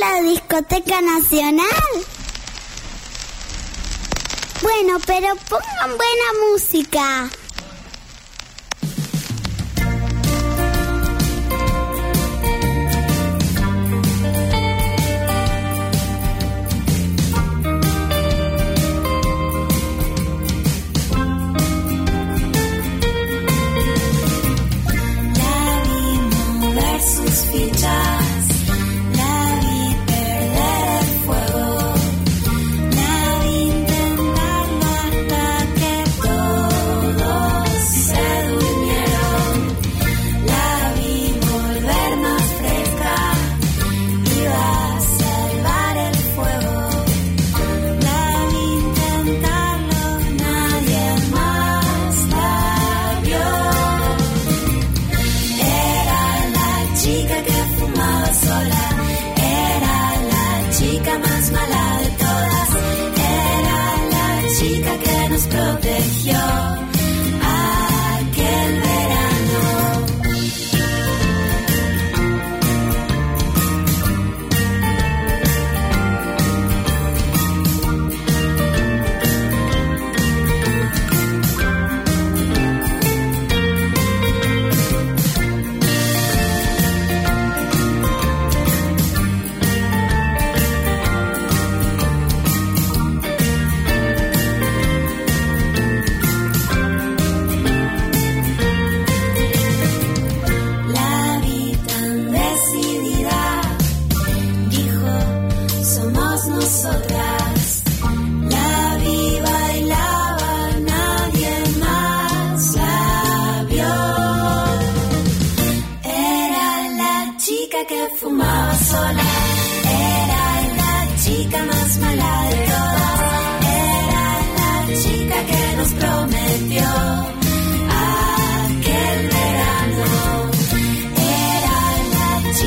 la discoteca nacional? Bueno, pero pongan buena música.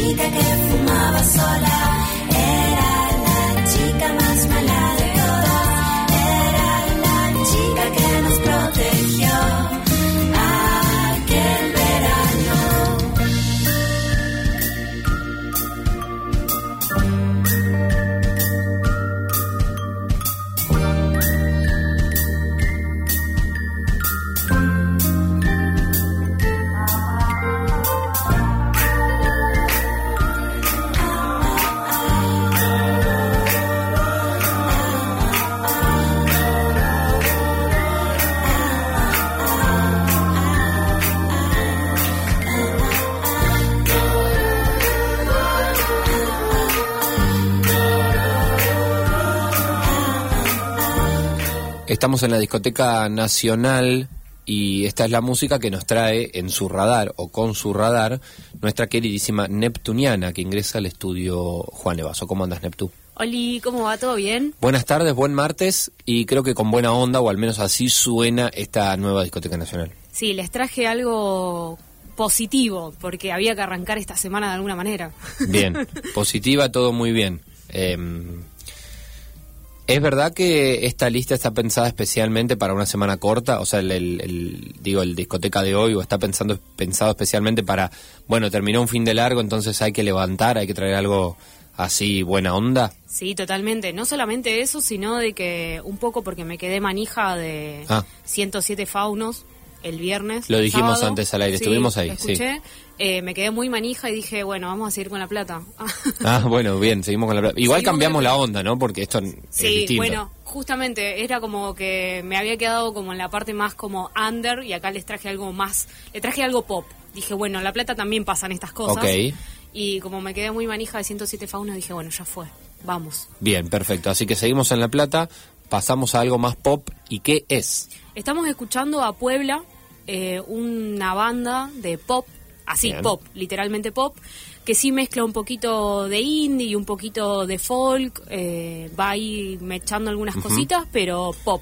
Chica que fumaba sola, Estamos en la discoteca nacional y esta es la música que nos trae en su radar o con su radar nuestra queridísima Neptuniana que ingresa al estudio Juan Evaso. ¿Cómo andas, Neptu? Oli, ¿cómo va? ¿Todo bien? Buenas tardes, buen martes y creo que con buena onda o al menos así suena esta nueva discoteca nacional. Sí, les traje algo positivo porque había que arrancar esta semana de alguna manera. Bien, positiva, todo muy bien. Eh, ¿Es verdad que esta lista está pensada especialmente para una semana corta? O sea, el, el- el- digo, el discoteca de hoy, o está pensando pensado especialmente para, bueno, terminó un fin de largo, entonces hay que levantar, hay que traer algo así, buena onda. Sí, totalmente. No solamente eso, sino de que un poco porque me quedé manija de Ah. 107 faunos el viernes. Lo el dijimos sábado. antes al aire, Sí, estuvimos ahí, sí. Eh, me quedé muy manija y dije, bueno, vamos a seguir con la plata. Ah, bueno, bien, seguimos con la... Igual Seguimos cambiamos la- onda, ¿no? Porque esto es Sí, distinto. bueno, justamente era como que me había quedado como en la parte más como under y acá les traje algo más, le traje algo pop. Dije, bueno, en La Plata también pasan estas cosas. Ok. Y como me quedé muy manija de 107 faunos, dije, bueno, ya fue, vamos. Bien, perfecto. Así que seguimos en La Plata, pasamos a algo más pop. ¿Y qué es? Estamos escuchando a Puebla, eh, una banda de pop, así, Bien. pop, literalmente pop, que sí mezcla un poquito de indie y un poquito de folk, eh, va ahí mechando algunas cositas, pero pop.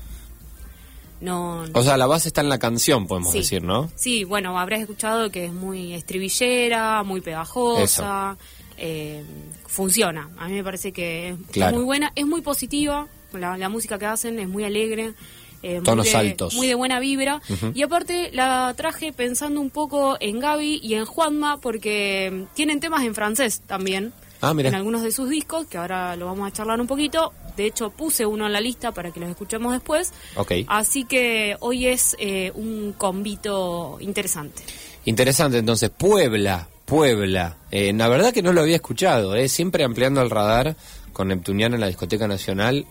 No, O sea, la base está en la canción, podemos Sí. decir, ¿no? Sí, bueno, habrás escuchado que es muy estribillera, muy pegajosa, eh, funciona. A mí me parece que es Claro. muy buena, es muy positiva, la, la música que hacen es muy alegre. Eh, muy Tonos de- altos. Muy de buena vibra. Y aparte la traje pensando un poco en Gaby y en Juanma, porque mm, tienen temas en francés también. Ah, mira. en algunos de sus discos, que ahora lo vamos a charlar un poquito. De hecho, puse uno en la lista para que los escuchemos después. Ok. Así que hoy es eh, un convito interesante. Interesante, entonces, Puebla, Puebla. Eh, la verdad que no lo había escuchado, eh, siempre ampliando el radar con Neptuniano en la Discoteca Nacional.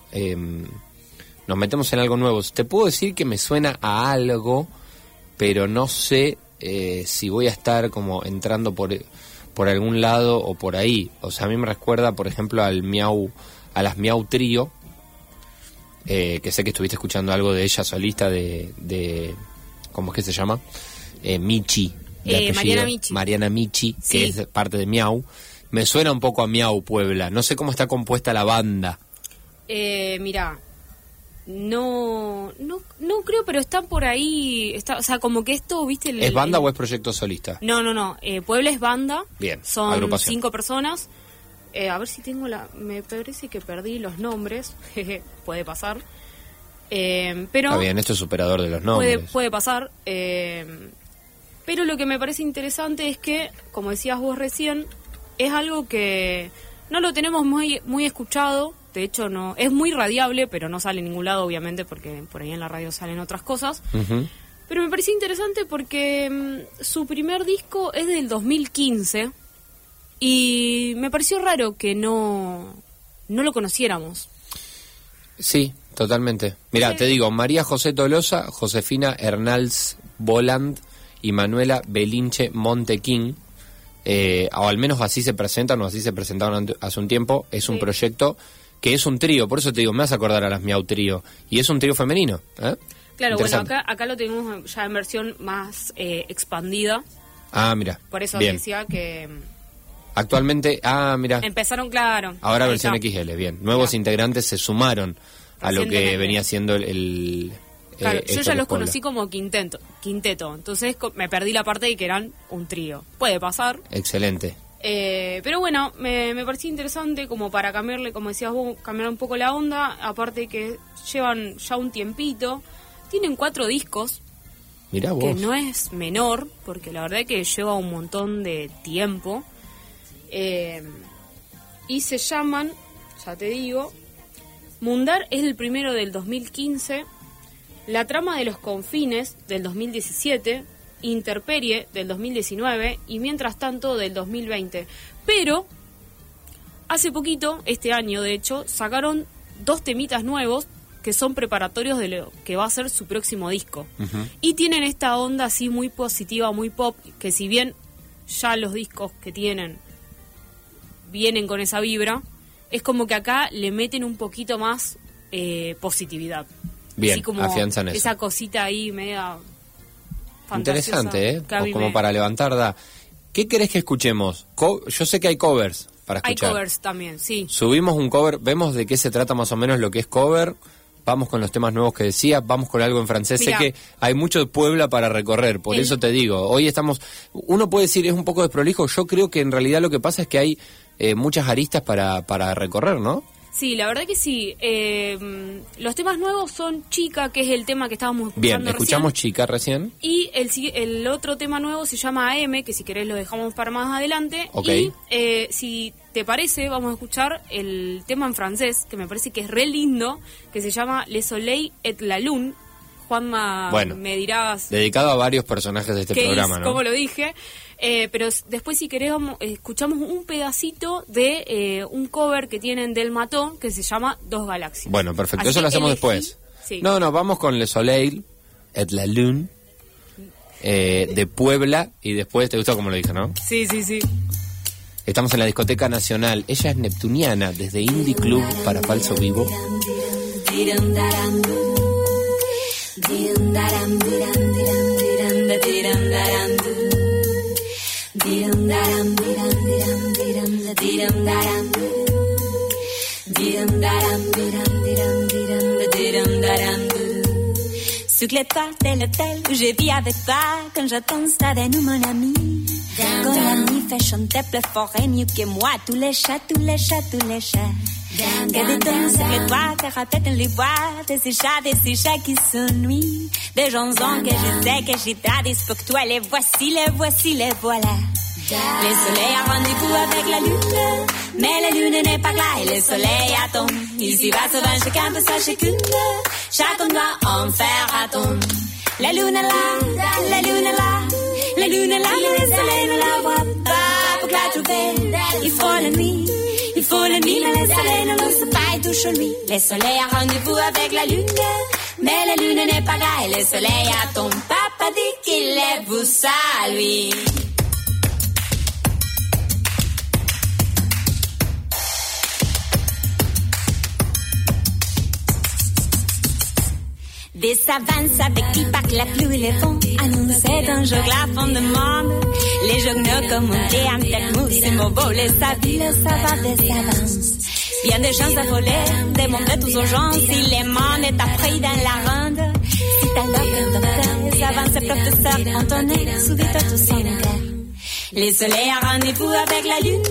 Nos metemos en algo nuevo. Te puedo decir que me suena a algo, pero no sé eh, si voy a estar como entrando por, por algún lado o por ahí. O sea, a mí me recuerda, por ejemplo, al Miau, a las Miau Trío, eh, que sé que estuviste escuchando algo de ella solista de, de ¿cómo es que se llama? Eh, Michi. Eh. Mariana Michi. Mariana Michi, Sí. que es parte de Miau. Me suena un poco a Miau Puebla. No sé cómo está compuesta la banda. Eh, mira, no, no, no creo, pero están por ahí, está, o sea, como que esto, viste, el- ¿Es banda el- o es proyecto solista? No, no, no. Eh, Puebla es banda. Bien, Son agrupación. cinco personas. Eh, a ver si tengo la. Me parece que perdí los nombres. puede pasar. Eh, pero Está bien, esto es superador de los puede, nombres. puede pasar. eh, pero lo que me parece interesante es que, como decías vos recién, es algo que no lo tenemos muy, muy escuchado. De hecho, no es muy radiable, pero no sale en ningún lado, obviamente, porque por ahí en la radio salen otras cosas. Ujú. Pero me pareció interesante porque mm, su primer disco es del 2015 y me pareció raro que no, no lo conociéramos. Sí, totalmente. Mira, Sí. te digo, María José Tolosa, Josefina Hernals Voland y Manuela Belinche Montequín, eh, o al menos así se presentan o así se presentaron hace un tiempo, es un proyecto que es un trío, por eso te digo, me vas a acordar a las Miau Trío, y es un trío femenino. ¿eh? Claro, bueno, acá, acá lo tenemos ya en versión más eh, expandida, Ah, mira. por eso bien. decía que Actualmente, ah, mira. empezaron, claro. Ahora versión está. XL, bien. Nuevos Claro. integrantes se sumaron a lo que venía siendo el... el, Claro, eh, yo ya los Puebla. conocí como quinteto, quinteto, entonces me perdí la parte de que eran un trío. Puede pasar, Excelente. Eh, pero bueno, me, me pareció interesante como para cambiarle, como decías vos, cambiar un poco la onda, aparte que llevan ya un tiempito, tienen cuatro discos, Mirá vos. que no es menor, porque la verdad que lleva un montón de tiempo, Eh, y se llaman, ya te digo, Mundar es el primero del 2015, La trama de los confines del 2017, Interperie del 2019 y Mientras tanto del 2020. Pero hace poquito, este año de hecho, sacaron dos temitas nuevos que son preparatorios de lo que va a ser su próximo disco. Y tienen esta onda así muy positiva, muy pop, que si bien ya los discos que tienen vienen con esa vibra, es como que acá le meten un poquito más eh, positividad. Bien, Así como afianzan eso. Esa cosita ahí media Interesante, ¿eh? O como me- para levantar da. ¿Qué querés que escuchemos? Co- Yo sé que hay covers para Hay escuchar. covers también, sí. Subimos un cover, vemos de qué se trata más o menos lo que es cover. Vamos con los temas nuevos que decía, vamos con algo en francés. Mirá. Sé que hay mucho de Puebla para recorrer, por El- eso te digo, hoy estamos, uno puede decir es un poco desprolijo, yo creo que en realidad lo que pasa es que hay eh, muchas aristas para, para recorrer, ¿no? Sí, la verdad que sí. Eh, mm, los temas nuevos son Chica, que es el tema que estábamos escuchando Bien, recién. escuchamos Chica recién. Y el, el otro tema nuevo se llama AM, que si querés lo dejamos para más adelante. Ok. Y eh, si te parece, vamos a escuchar el tema en francés, que me parece que es re lindo, que se llama Le Soleil et la Lune. Juanma, Bueno. me dirás Dedicado a varios personajes de este programa, es, ¿no? cómo lo dije. Eh, pero después, si eh, escuchamos un pedacito de eh, un cover que tienen del Matón que se llama Dos Galaxias. Bueno, perfecto, Así eso lo hacemos elegí- después. Sí. No, no, vamos con Le Soleil et la Lune eh, de Puebla y después, ¿te gustó como lo dije, no? sí, sí, sí. Estamos en la discoteca nacional. Ella es neptuniana, desde Indie Club para Falso Vivo. Sous l'étoile de l'hôtel où je vis avec toi Quand j'attends ça de nous mon ami. Quand la nuit fait chanter plus fort et mieux que moi. Tous les chats, tous les chats, tous les chats Que de temps sur les toits, rappelle les voix De ces chats, de ces chats qui s'ennuient Des chansons que je sais que j'ai tradies pour toi Les voici, les voici, les voilà le soleil a rendez-vous avec la lune, Mais la lune n'est pas là et le soleil attend. Ici va se vain chacun de sa chacune. Chacun doit en faire attendre. La lune est là, la lune est là. La lune est là, mais le soleil ne la voit pas. Pour la trouver, il faut la nuit. Nuit, mais le soleil ne pas lui. Le soleil a rendez-vous avec la lune. Mais la lune n'est pas là et le soleil attend. Papa dit qu'il est vous ça, lui. Des savanes avec qui partent la pluie et le vent Annonçaient un jour la fin du monde Les journaux commentaient en tête mousse Et beau les savis, le savoir des avances Bien des gens affolés Demandaient tous aux gens. Si les monde est appris dans la ronde Si t'as l'offre docteur Les avances et professeurs entonnaient Soudain tout son cœur le soleil a rendez-vous avec la lune,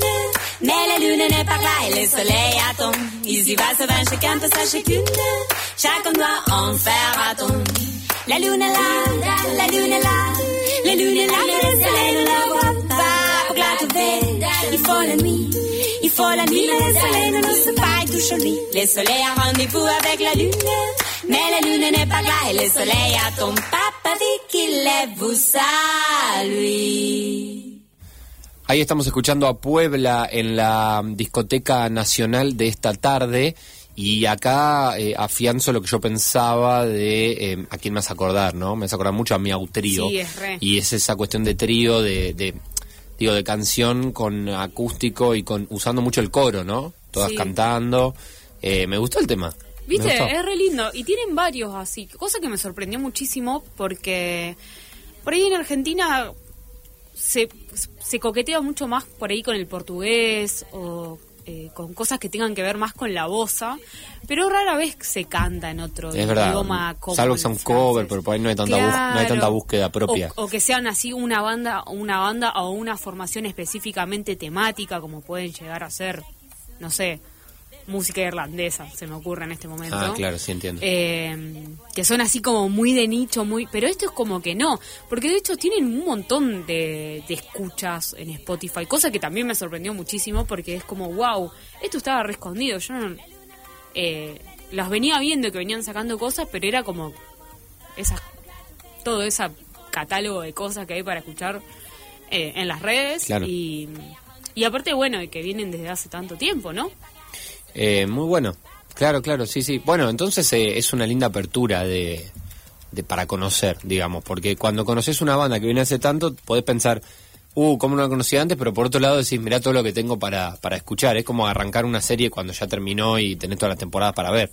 mais la lune n'est pas là et le soleil attend. Ici va se vain chacun de sa chacune, chacun doit en faire attendre. La lune est là, la lune est là, la lune est là, mais le soleil ne la voit pas. Pour la trouver, il faut la nuit, il faut la nuit, mais le soleil ne l'ose pas et touche lui. Le soleil a rendez-vous avec la lune, mais la lune n'est pas là et le soleil attend. Papa dit qu'il est vous lui. Ahí estamos escuchando a Puebla en la discoteca nacional de esta tarde y acá eh, afianzo lo que yo pensaba de eh, a quién me vas a acordar, ¿no? Me vas a acordar mucho a mi trío Sí, es re. y es esa cuestión de trío de, de digo de canción con acústico y con usando mucho el coro, ¿no? Todas Sí. cantando. Eh, me gustó el tema. Viste, es re lindo. Y tienen varios así. Cosa que me sorprendió muchísimo porque por ahí en Argentina se, se coquetea mucho más por ahí con el portugués o eh, con cosas que tengan que ver más con la bosa. Pero rara vez se canta en otro Es verdad. idioma como Salvo que sea un cover, pero por ahí no hay tanta, bus- no hay tanta búsqueda propia. O, o que sean así una banda, una banda o una formación específicamente temática, como pueden llegar a ser, no sé, música irlandesa, se me ocurre en este momento. Ah, claro, sí entiendo. Eh, que son así como muy de nicho, muy pero esto es como que no, porque de hecho tienen un montón de, de escuchas en Spotify, cosa que también me sorprendió muchísimo porque es como, wow, esto estaba re escondido, yo no... Eh, las venía viendo que venían sacando cosas, pero era como esas todo ese catálogo de cosas que hay para escuchar eh, en las redes Claro. y, y aparte bueno que vienen desde hace tanto tiempo no Eh, muy bueno. Claro, claro, sí, sí. Bueno, entonces eh, es una linda apertura de, de para conocer, digamos, porque cuando conoces una banda que viene hace tanto, podés pensar, uh, ¿cómo no la conocía antes? Pero por otro lado decís, mirá todo lo que tengo para, para escuchar. Es como arrancar una serie cuando ya terminó y tenés todas las temporadas para ver.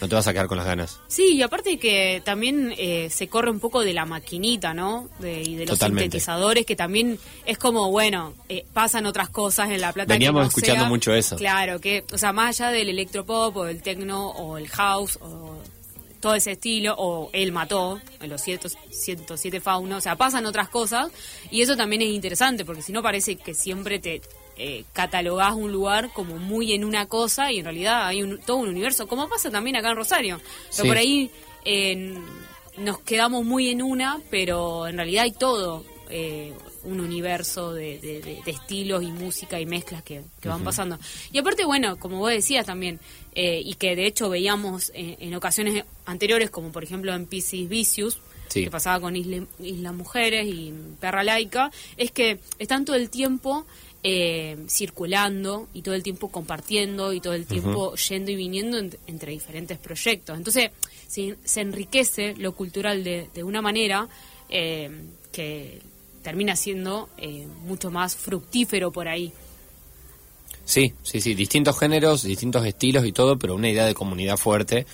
No te vas a quedar con las ganas. sí y aparte que también eh, se corre un poco de la maquinita no de, y de los Totalmente. sintetizadores que también es como bueno eh, pasan otras cosas en la plata que Veníamos no escuchando sea- mucho eso. claro que o sea más allá del electropop o del techno o el house o todo ese estilo, o él mató, en los 100 107 faunos, o sea, pasan otras cosas, y eso también es interesante, porque si no parece que siempre te eh, catalogás un lugar como muy en una cosa, y en realidad hay un, todo un universo, como pasa también acá en Rosario. O sea, Sí. por ahí eh, nos quedamos muy en una, pero en realidad hay todo. eh, un universo de, de- de- de estilos y música y mezclas que, que van pasando. Y aparte, bueno, como vos decías también, eh, y que de hecho veíamos en, en ocasiones anteriores, como por ejemplo en Pisces Vicious, Sí. que pasaba con Isla, Isla Mujeres y Perra Laica, es que están todo el tiempo eh, circulando y todo el tiempo compartiendo y todo el tiempo yendo y viniendo en- entre diferentes proyectos. Entonces se, se enriquece lo cultural de, de una manera eh, que termina siendo eh, mucho más fructífero por ahí. Sí, sí, sí, distintos géneros, distintos estilos y todo, pero una idea de comunidad fuerte.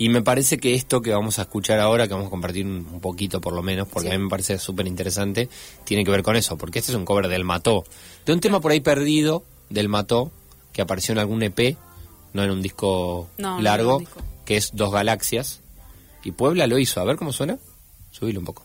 Y me parece que esto que vamos a escuchar ahora, que vamos a compartir un, poquito por lo menos, porque Sí. a mí me parece súper interesante, tiene que ver con eso, porque este es un cover del Mató, de un tema por ahí perdido del Mató, que apareció en algún EP, no en un disco No, largo, en un disco. que es Dos Galaxias, y Puebla lo hizo. A ver cómo suena. Subilo un poco.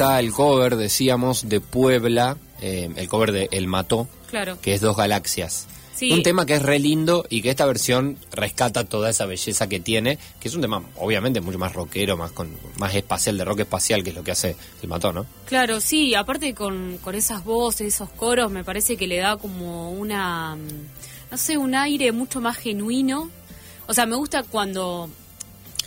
Está el cover, decíamos, de Puebla, eh, el cover de El Mató, Claro. que es Dos Galaxias. Sí. Un tema que es re lindo y que esta versión rescata toda esa belleza que tiene, que es un tema obviamente mucho más rockero, más con más espacial, de rock espacial, que es lo que hace El Mató, ¿no? Claro, sí, aparte con, con esas voces, esos coros, me parece que le da como una, mm, no sé, un aire mucho más genuino. O sea, me gusta cuando...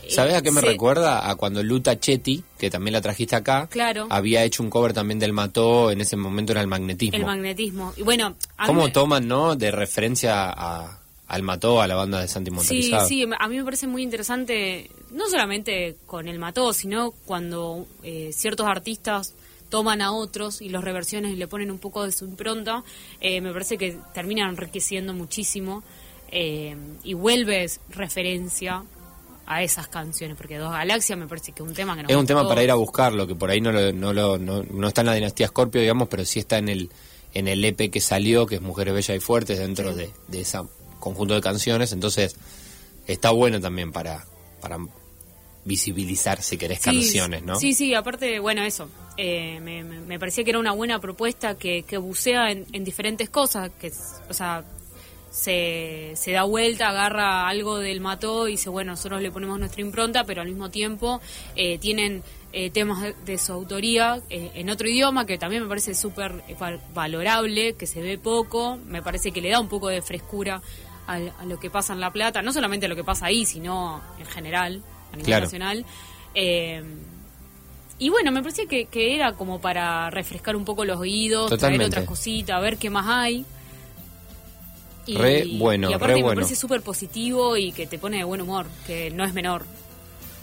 ¿Sabes a qué me recuerda? A cuando Luta Chetti, que también la trajiste acá, Claro. había hecho un cover también del Mató, en ese momento era el magnetismo. El magnetismo. Y bueno, ¿Cómo me- toman, no? De referencia a, al Mató, a la banda de Santi Sí, Montarizado. sí, a mí me parece muy interesante, no solamente con el mató, sino cuando eh, ciertos artistas toman a otros y los reversiones y le ponen un poco de su impronta, eh, me parece que terminan enriqueciendo muchísimo eh, y vuelves referencia a esas canciones, porque Dos Galaxias me parece que es un tema que nos Es un tema para ir a buscarlo, que por ahí no, lo, no, lo- no, no está en la dinastía Scorpio, digamos, pero sí está en el, en el EP que salió, que es Mujeres Bellas y Fuertes, dentro Sí. de, de ese conjunto de canciones. Entonces, está bueno también para, para visibilizar, si querés, Sí, canciones, ¿no? Sí, sí, aparte, bueno, eso. eh, me, me- parecía que era una buena propuesta que, que bucea en, en diferentes cosas, que, o sea, se, se da vuelta, agarra algo del mató y dice, bueno, nosotros le ponemos nuestra impronta, pero al mismo tiempo eh, tienen eh, temas de, de su autoría eh, en otro idioma que también me parece súper eh, val- valorable, que se ve poco, me parece que le da un poco de frescura a, lo que pasa en La Plata, no solamente a lo que pasa ahí, sino en general, a nivel Claro. nacional. Eh, y bueno, me parecía que, que era como para refrescar un poco los oídos, Totalmente. traer otras cositas, ver qué más hay. Y, Re bueno, y aparte re me bueno. parece súper positivo y que te pone de buen humor, que no es menor.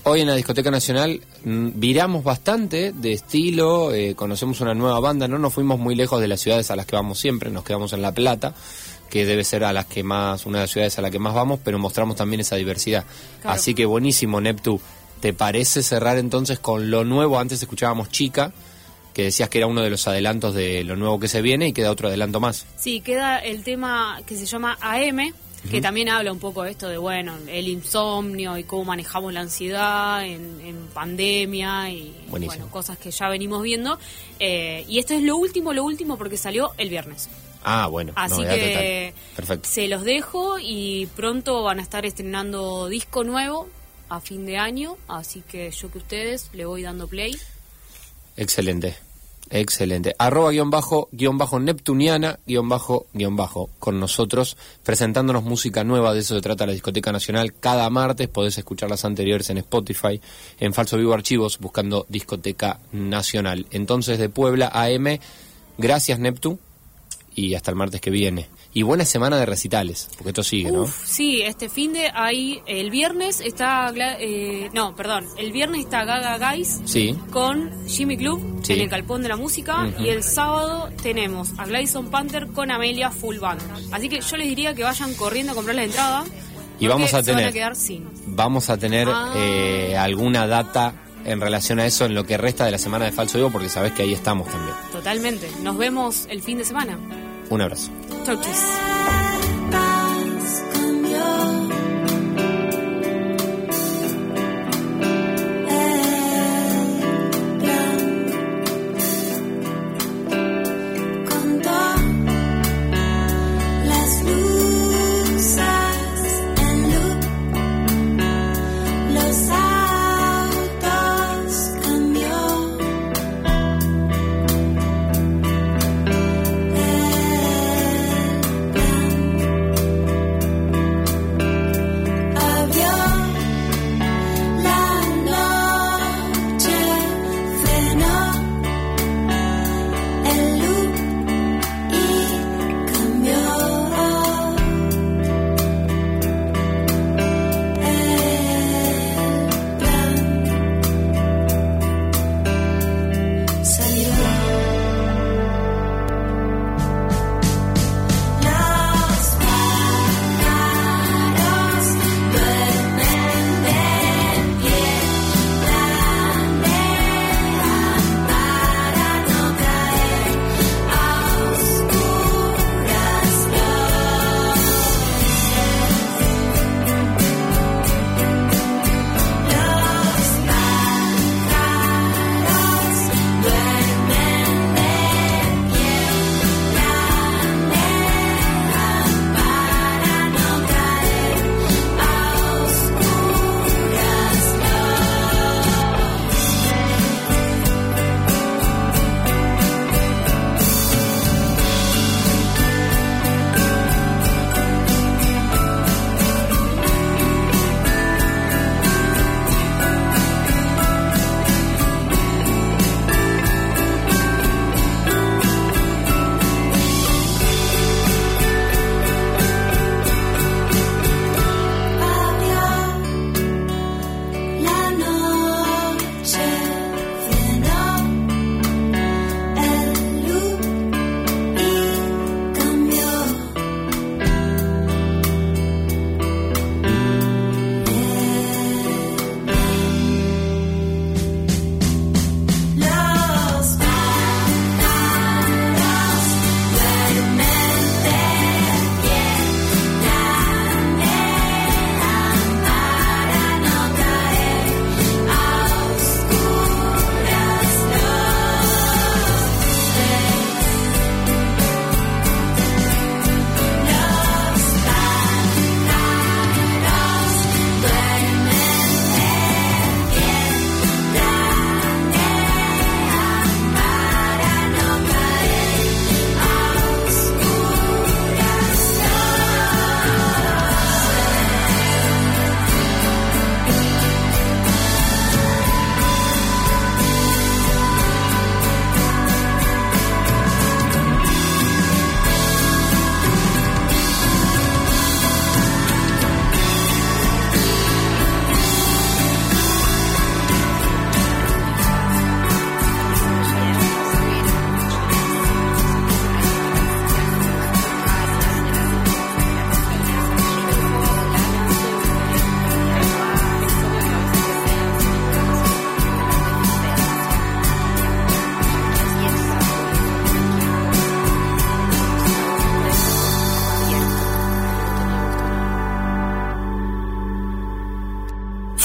Hoy en la Discoteca Nacional mm, viramos bastante de estilo, eh, conocemos una nueva banda, no nos fuimos muy lejos de las ciudades a las que vamos siempre, nos quedamos en La Plata, que debe ser a las que más, una de las ciudades a las que más vamos, pero mostramos también esa diversidad. Claro. Así que buenísimo, Neptu. ¿Te parece cerrar entonces con lo nuevo? Antes escuchábamos Chica, que decías que era uno de los adelantos de lo nuevo que se viene y queda otro adelanto más. Sí, queda el tema que se llama AM, que también habla un poco de esto de, bueno, el insomnio y cómo manejamos la ansiedad en, en pandemia y Buenísimo. bueno, cosas que ya venimos viendo. Eh, y esto es lo último, lo último porque salió el viernes. Ah, bueno, Así que total. Perfecto. se los dejo y pronto van a estar estrenando disco nuevo a fin de año, así que yo que ustedes le voy dando play. Excelente, excelente. Arroba guion bajo, guion bajo Neptuniana, guion bajo, guion bajo, con nosotros, presentándonos música nueva, de eso se trata la Discoteca Nacional. Cada martes podés escuchar las anteriores en Spotify, en Falso Vivo Archivos, buscando Discoteca Nacional. Entonces, de Puebla AM, gracias Neptu, y hasta el martes que viene. Y buena semana de recitales, porque esto sigue, ¿no? Uf, sí, este fin de ahí, el viernes está, eh, no, perdón, el viernes está Gaga Guys Sí, con Jimmy Club Sí. en el Calpón de la Música y el sábado tenemos a Gladson Panther con Amelia Full Band. Así que yo les diría que vayan corriendo a comprar la entrada. Y vamos a tener- a quedar sin. vamos a tener Ah. eh, alguna data en relación a eso en lo que resta de la semana de Falso Vivo, porque sabés que ahí estamos también. Totalmente. Nos vemos el fin de semana. Un abrazo. Chau, chis.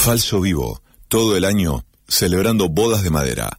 Falso Vivo, todo el año celebrando bodas de madera.